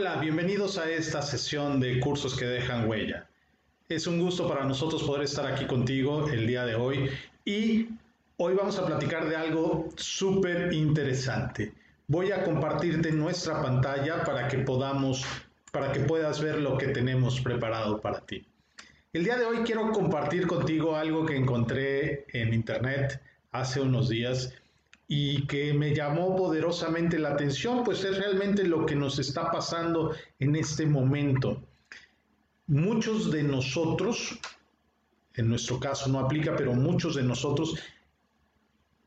Hola, bienvenidos a esta sesión de cursos que dejan huella. Es un gusto para nosotros poder estar aquí contigo el día de hoy y hoy vamos a platicar de algo súper interesante. Voy a compartirte nuestra pantalla para que podamos, para que puedas ver lo que tenemos preparado para ti. El día de hoy quiero compartir contigo algo que encontré en internet hace unos días y que me llamó poderosamente la atención, pues es realmente lo que nos está pasando en este momento. Muchos de nosotros, en nuestro caso no aplica, pero muchos de nosotros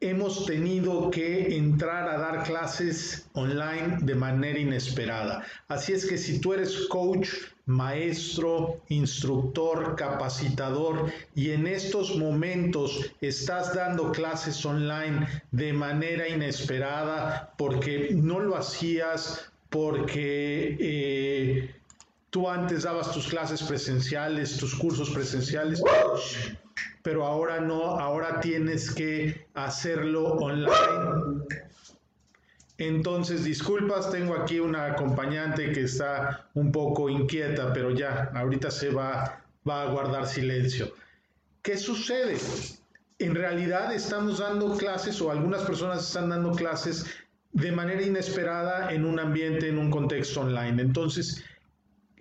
hemos tenido que entrar a dar clases online de manera inesperada. Así es que si tú eres coach, maestro, instructor, capacitador y en estos momentos estás dando clases online de manera inesperada porque no lo hacías, porque... Eh, tú antes dabas tus clases presenciales, tus cursos presenciales, pero ahora no, ahora tienes que hacerlo online. Entonces, disculpas, tengo aquí una acompañante que está un poco inquieta, pero ya, ahorita se va, va a guardar silencio. ¿Qué sucede? En realidad estamos dando clases o algunas personas están dando clases de manera inesperada en un ambiente, en un contexto online. Entonces,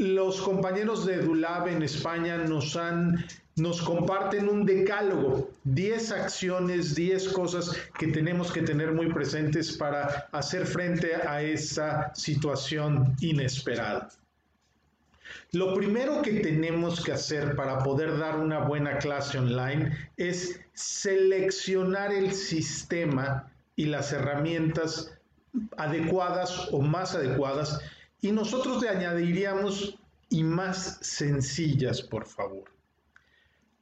los compañeros de Dulab en España nos han nos comparten un decálogo, 10 acciones, 10 cosas que tenemos que tener muy presentes para hacer frente a esta situación inesperada. Lo primero que tenemos que hacer para poder dar una buena clase online es seleccionar el sistema y las herramientas adecuadas o más adecuadas y nosotros le añadiríamos y más sencillas, por favor.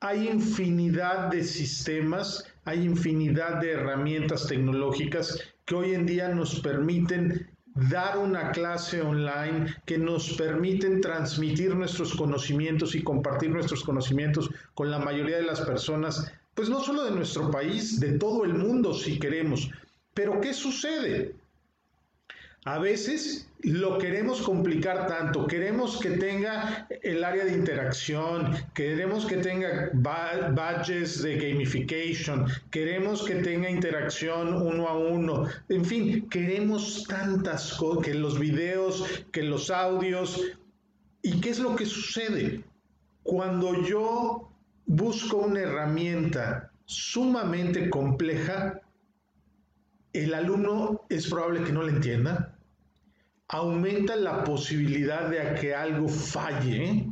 Hay infinidad de sistemas, hay infinidad de herramientas tecnológicas que hoy en día nos permiten dar una clase online, que nos permiten transmitir nuestros conocimientos y compartir nuestros conocimientos con la mayoría de las personas, pues no solo de nuestro país, de todo el mundo si queremos. Pero ¿qué sucede? A veces lo queremos complicar tanto, queremos que tenga el área de interacción, queremos que tenga badges de gamification, queremos que tenga interacción uno a uno, en fin, queremos tantas cosas, que los videos, que los audios. ¿Y qué es lo que sucede? Cuando yo busco una herramienta sumamente compleja, el alumno es probable que no le entienda, aumenta la posibilidad de que algo falle.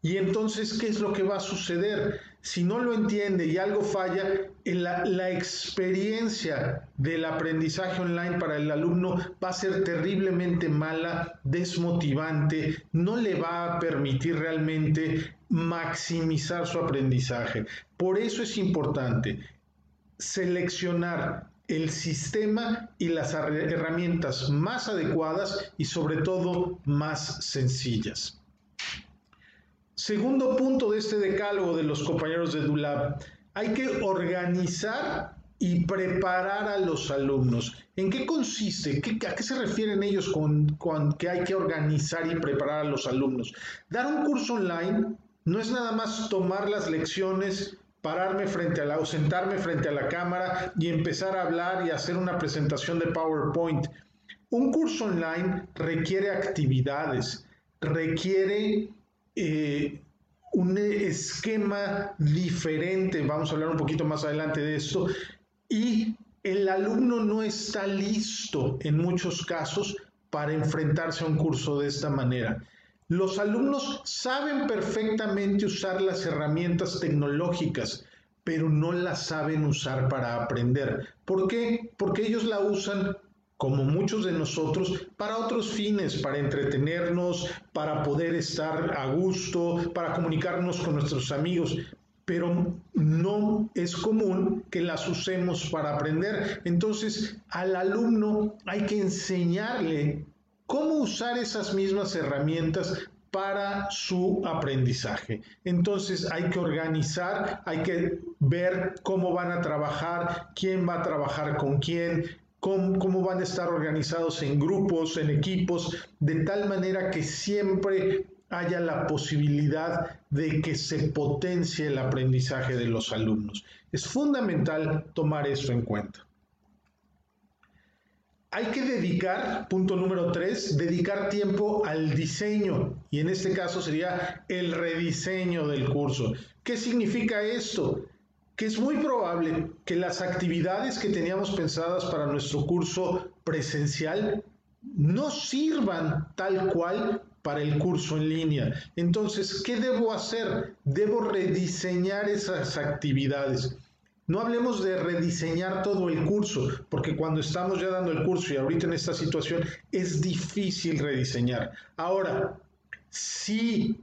Y entonces, ¿qué es lo que va a suceder? Si no lo entiende y algo falla, la, la, experiencia del aprendizaje online para el alumno va a ser terriblemente mala, desmotivante, no le va a permitir realmente maximizar su aprendizaje. Por eso es importante seleccionar el sistema y las herramientas más adecuadas y sobre todo más sencillas. Segundo punto de este decálogo de los compañeros de DULAB, hay que organizar y preparar a los alumnos. ¿En qué consiste? ¿A qué se refieren ellos con, con que hay que organizar y preparar a los alumnos? Dar un curso online no es nada más tomar las lecciones pararme frente a la o sentarme frente a la cámara y empezar a hablar y hacer una presentación de PowerPoint. Un curso online requiere actividades, requiere eh, un esquema diferente, vamos a hablar un poquito más adelante de esto, y el alumno no está listo en muchos casos para enfrentarse a un curso de esta manera. Los alumnos saben perfectamente usar las herramientas tecnológicas, pero no las saben usar para aprender. ¿Por qué? Porque ellos la usan como muchos de nosotros, para otros fines, para entretenernos, para poder estar a gusto, para comunicarnos con nuestros amigos, pero no es común que las usemos para aprender. Entonces, al alumno hay que enseñarle cómo usar esas mismas herramientas para su aprendizaje. Entonces hay que organizar, hay que ver cómo van a trabajar, quién va a trabajar con quién, cómo, van a estar organizados en grupos, en equipos, de tal manera que siempre haya la posibilidad de que se potencie el aprendizaje de los alumnos. Es fundamental tomar esto en cuenta. Hay que dedicar, punto número tres, dedicar tiempo al diseño y en este caso sería el rediseño del curso. ¿Qué significa esto? que es muy probable que las actividades que teníamos pensadas para nuestro curso presencial no sirvan tal cual para el curso en línea. Entonces, ¿qué debo hacer? Debo rediseñar esas actividades. No hablemos de rediseñar todo el curso, porque cuando estamos ya dando el curso y ahorita en esta situación es difícil rediseñar. Ahora, si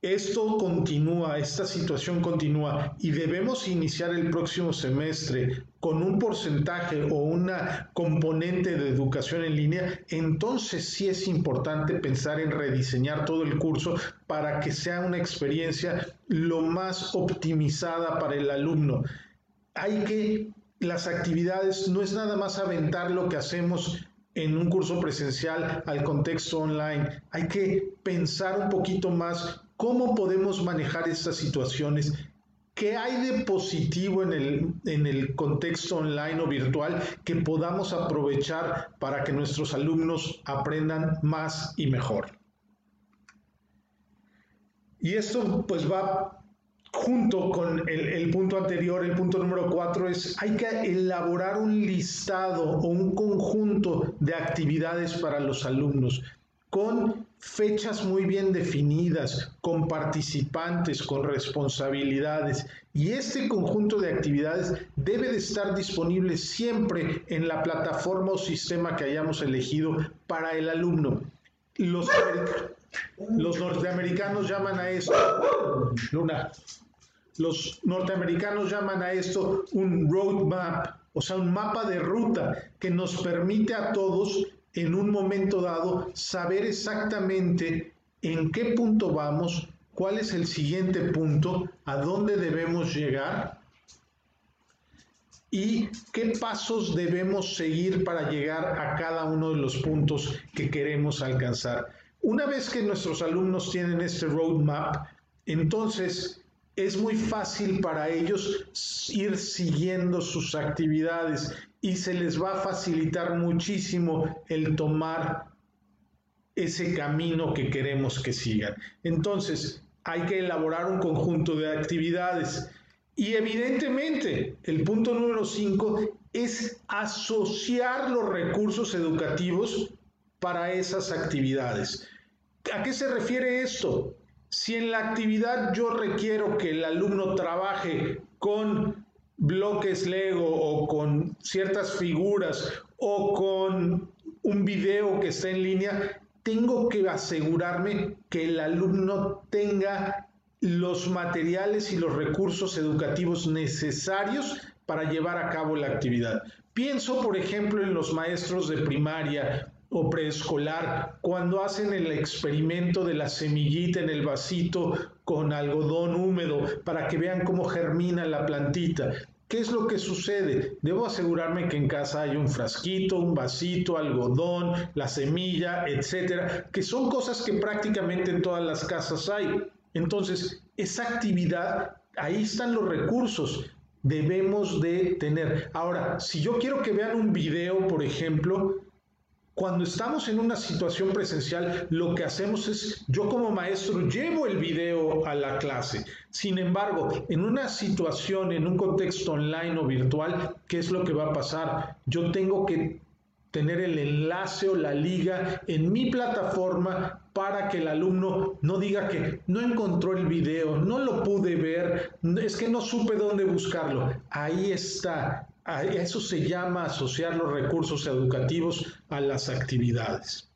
esto continúa, esta situación continúa y debemos iniciar el próximo semestre con un porcentaje o una componente de educación en línea, entonces sí es importante pensar en rediseñar todo el curso para que sea una experiencia lo más optimizada para el alumno. Hay que, las actividades no es nada más aventar lo que hacemos en un curso presencial al contexto online. Hay que pensar un poquito más ¿Cómo podemos manejar estas situaciones? ¿Qué hay de positivo en el, en el contexto online o virtual que podamos aprovechar para que nuestros alumnos aprendan más y mejor? Y esto pues va junto con el, el, punto anterior, el punto número cuatro, es hay que elaborar un listado o un conjunto de actividades para los alumnos con fechas muy bien definidas, con participantes, con responsabilidades. Y este conjunto de actividades debe de estar disponible siempre en la plataforma o sistema que hayamos elegido para el alumno. Los, los norteamericanos llaman a esto, Luna, los norteamericanos llaman a esto un roadmap, o sea, un mapa de ruta que nos permite a todos en un momento dado saber exactamente en qué punto vamos, cuál es el siguiente punto, a dónde debemos llegar y qué pasos debemos seguir para llegar a cada uno de los puntos que queremos alcanzar. Una vez que nuestros alumnos tienen este roadmap, entonces es muy fácil para ellos ir siguiendo sus actividades y se les va a facilitar muchísimo el tomar ese camino que queremos que sigan. Entonces, hay que elaborar un conjunto de actividades. Y evidentemente, el punto número 5 es asociar los recursos educativos para esas actividades. ¿A qué se refiere esto? Si en la actividad yo requiero que el alumno trabaje con bloques Lego o con ciertas figuras o con un video que está en línea, tengo que asegurarme que el alumno tenga los materiales y los recursos educativos necesarios para llevar a cabo la actividad. Pienso, por ejemplo, en los maestros de primaria o preescolar, cuando hacen el experimento de la semillita en el vasito con algodón húmedo para que vean cómo germina la plantita. ¿Qué es lo que sucede? Debo asegurarme que en casa hay un frasquito, un vasito, algodón, la semilla, etcétera, que son cosas que prácticamente en todas las casas hay. Entonces, esa actividad, ahí están los recursos, debemos de tener. Ahora, si yo quiero que vean un video, por ejemplo, cuando estamos en una situación presencial, lo que hacemos es, yo como maestro llevo el video a la clase. Sin embargo, en una situación, en un contexto online o virtual, ¿qué es lo que va a pasar? Yo tengo que tener el enlace o la liga en mi plataforma para que el alumno no diga que no encontró el video, no lo pude ver, es que no supe dónde buscarlo. Ahí está, eso se llama asociar los recursos educativos a las actividades.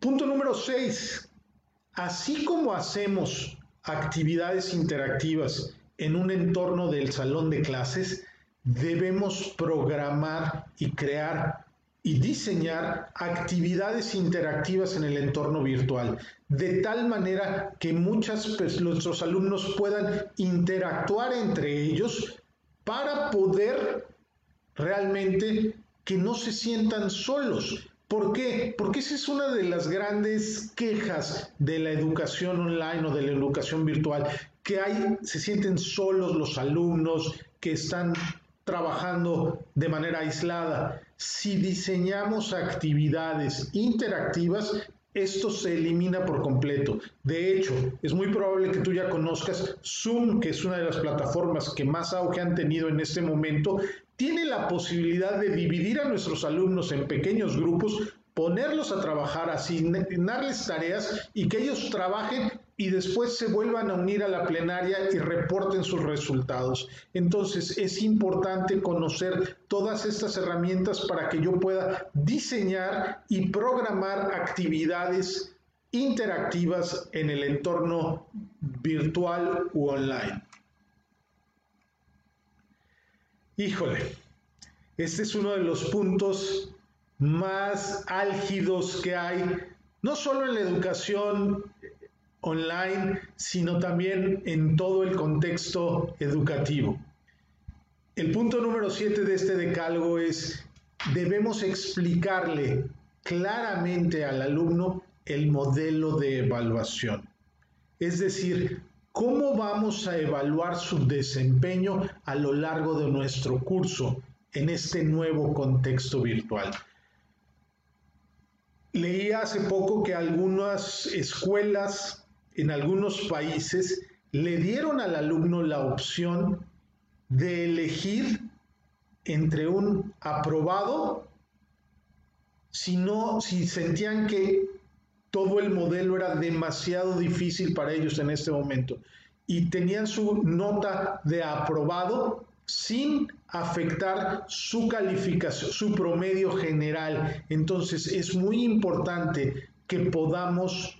Punto número 6. Así como hacemos actividades interactivas en un entorno del salón de clases, debemos programar y crear y diseñar actividades interactivas en el entorno virtual, de tal manera que muchos pues, nuestros alumnos puedan interactuar entre ellos para poder realmente que no se sientan solos. ¿Por qué? Porque esa es una de las grandes quejas de la educación online o de la educación virtual, que hay, se sienten solos los alumnos que están trabajando de manera aislada. Si diseñamos actividades interactivas, esto se elimina por completo. De hecho, es muy probable que tú ya conozcas Zoom, que es una de las plataformas que más auge han tenido en este momento, tiene la posibilidad de dividir a nuestros alumnos en pequeños grupos, ponerlos a trabajar, asignarles tareas y que ellos trabajen y después se vuelvan a unir a la plenaria y reporten sus resultados. Entonces es importante conocer todas estas herramientas para que yo pueda diseñar y programar actividades interactivas en el entorno virtual u online. Híjole, este es uno de los puntos más álgidos que hay, no solo en la educación online, sino también en todo el contexto educativo. El punto número 7 de este decálogo es, debemos explicarle claramente al alumno el modelo de evaluación. Es decir, cómo vamos a evaluar su desempeño a lo largo de nuestro curso en este nuevo contexto virtual. Leí hace poco que algunas escuelas en algunos países le dieron al alumno la opción de elegir entre un aprobado si no, si sentían que todo el modelo era demasiado difícil para ellos en este momento y tenían su nota de aprobado sin afectar su calificación, su promedio general. Entonces es muy importante que podamos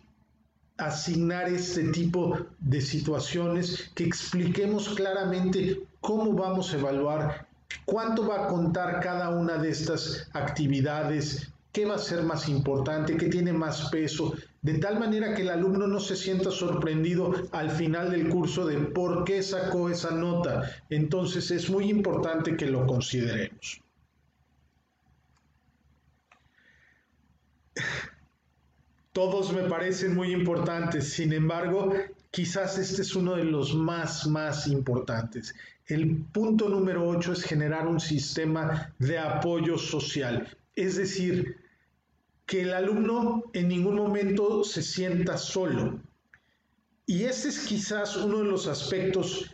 asignar este tipo de situaciones, que expliquemos claramente cómo vamos a evaluar, cuánto va a contar cada una de estas actividades, qué va a ser más importante, qué tiene más peso, de tal manera que el alumno no se sienta sorprendido al final del curso de por qué sacó esa nota. Entonces es muy importante que lo consideremos. Todos me parecen muy importantes, sin embargo, quizás este es uno de los más, más importantes. El punto número 8 es generar un sistema de apoyo social, es decir, que el alumno en ningún momento se sienta solo. Y este es quizás uno de los aspectos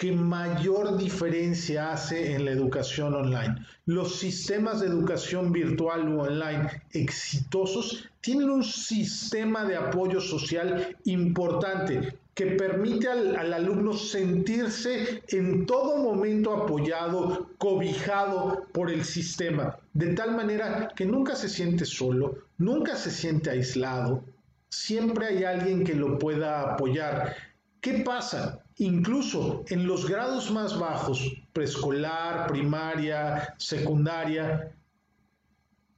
que mayor diferencia hace en la educación online. Los sistemas de educación virtual o online exitosos tienen un sistema de apoyo social importante que permite al, al, alumno sentirse en todo momento apoyado, cobijado por el sistema, de tal manera que nunca se siente solo, nunca se siente aislado, siempre hay alguien que lo pueda apoyar. ¿Qué pasa? Incluso en los grados más bajos, preescolar, primaria, secundaria,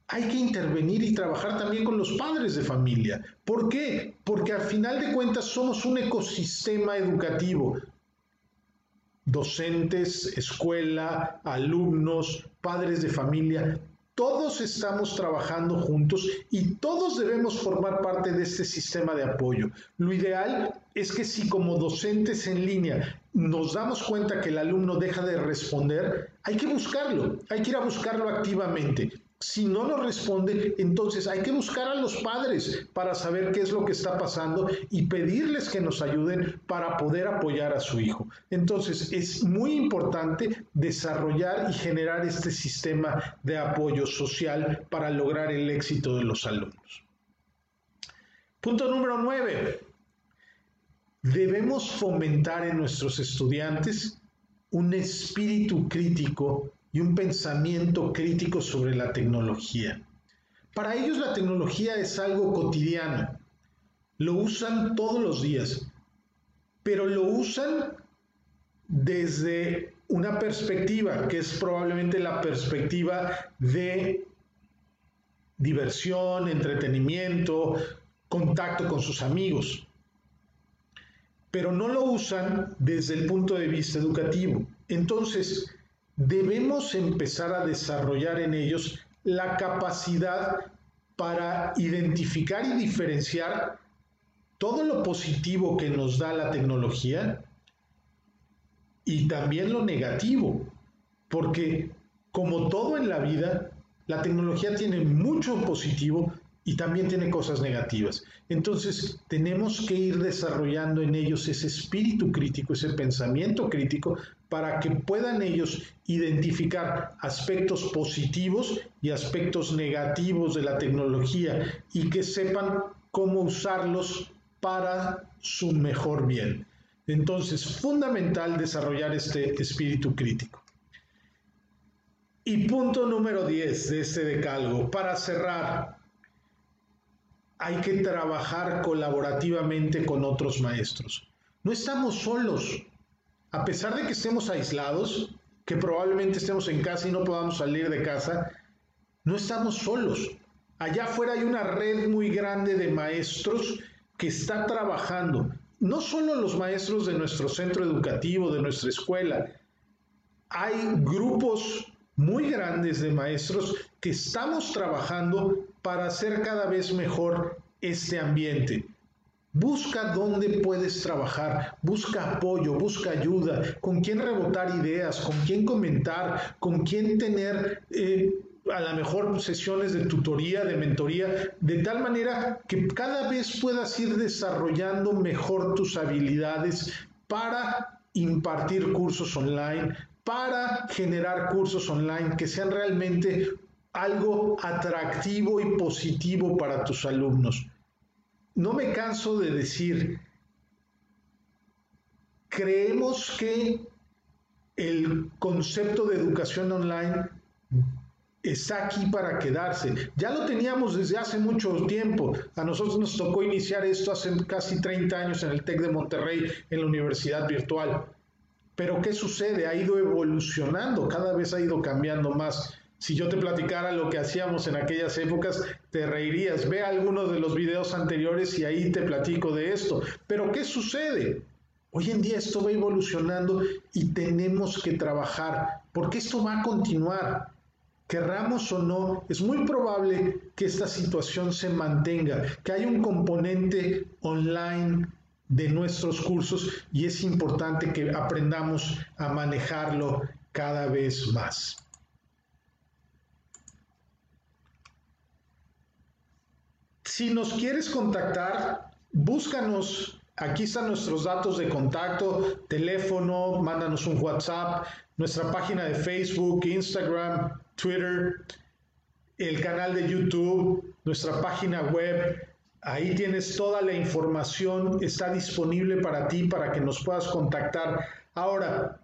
hay que intervenir y trabajar también con los padres de familia. ¿Por qué? Porque al final de cuentas somos un ecosistema educativo. Docentes, escuela, alumnos, padres de familia, todos estamos trabajando juntos y todos debemos formar parte de este sistema de apoyo. Lo ideal es que si como docentes en línea nos damos cuenta que el alumno deja de responder, hay que buscarlo, hay que ir a buscarlo activamente. Si no nos responde, entonces hay que buscar a los padres para saber qué es lo que está pasando y pedirles que nos ayuden para poder apoyar a su hijo. Entonces es muy importante desarrollar y generar este sistema de apoyo social para lograr el éxito de los alumnos. Punto número nueve. Debemos fomentar en nuestros estudiantes un espíritu crítico y un pensamiento crítico sobre la tecnología. Para ellos la tecnología es algo cotidiano, lo usan todos los días, pero lo usan desde una perspectiva que es probablemente la perspectiva de diversión, entretenimiento, contacto con sus amigos, pero no lo usan desde el punto de vista educativo. Entonces, debemos empezar a desarrollar en ellos la capacidad para identificar y diferenciar todo lo positivo que nos da la tecnología y también lo negativo, porque como todo en la vida, la tecnología tiene mucho positivo y también tiene cosas negativas. Entonces, tenemos que ir desarrollando en ellos ese espíritu crítico, ese pensamiento crítico, para que puedan ellos identificar aspectos positivos y aspectos negativos de la tecnología y que sepan cómo usarlos para su mejor bien. Entonces, fundamental desarrollar este espíritu crítico. Y punto número 10 de este decalgo, para cerrar, hay que trabajar colaborativamente con otros maestros. No estamos solos. A pesar de que estemos aislados, que probablemente estemos en casa y no podamos salir de casa, no estamos solos. Allá afuera hay una red muy grande de maestros que está trabajando. No solo los maestros de nuestro centro educativo, de nuestra escuela. Hay grupos muy grandes de maestros que estamos trabajando para hacer cada vez mejor este ambiente. Busca dónde puedes trabajar, busca apoyo, busca ayuda, con quién rebotar ideas, con quién comentar, con quién tener eh, a lo mejor sesiones de tutoría, de mentoría, de tal manera que cada vez puedas ir desarrollando mejor tus habilidades para impartir cursos online, para generar cursos online que sean realmente algo atractivo y positivo para tus alumnos. No me canso de decir, creemos que el concepto de educación online está aquí para quedarse. Ya lo teníamos desde hace mucho tiempo. A nosotros nos tocó iniciar esto hace casi 30 años en el TEC de Monterrey, en la Universidad Virtual. Pero ¿qué sucede? Ha ido evolucionando, cada vez ha ido cambiando más. Si yo te platicara lo que hacíamos en aquellas épocas, te reirías. Ve algunos de los videos anteriores y ahí te platico de esto. Pero ¿qué sucede? Hoy en día esto va evolucionando y tenemos que trabajar porque esto va a continuar. Querramos o no, es muy probable que esta situación se mantenga, que haya un componente online de nuestros cursos y es importante que aprendamos a manejarlo cada vez más. Si nos quieres contactar, búscanos. Aquí están nuestros datos de contacto, teléfono, mándanos un WhatsApp, nuestra página de Facebook, Instagram, Twitter, el canal de YouTube, nuestra página web, Ahí tienes toda la información, está disponible para ti para que nos puedas contactar. Ahora,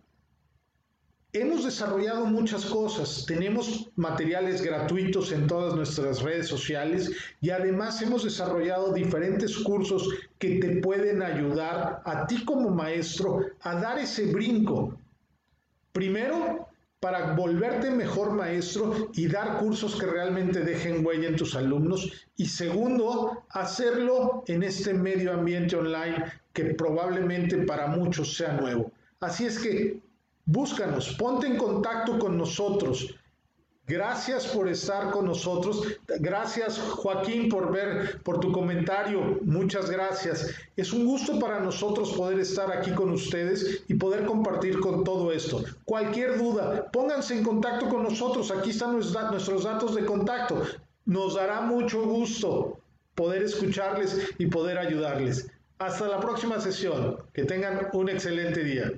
hemos desarrollado muchas cosas, tenemos materiales gratuitos en todas nuestras redes sociales y además hemos desarrollado diferentes cursos que te pueden ayudar a ti como maestro a dar ese brinco. Primero, para volverte mejor maestro y dar cursos que realmente dejen huella en tus alumnos. Y segundo, hacerlo en este medio ambiente online que probablemente para muchos sea nuevo. Así es que búscanos, ponte en contacto con nosotros. Gracias por estar con nosotros. Gracias Joaquín por ver, por tu comentario. Muchas gracias. Es un gusto para nosotros poder estar aquí con ustedes y poder compartir con todo esto. Cualquier duda, pónganse en contacto con nosotros. Aquí están nuestros datos de contacto. Nos dará mucho gusto poder escucharles y poder ayudarles. Hasta la próxima sesión. Que tengan un excelente día.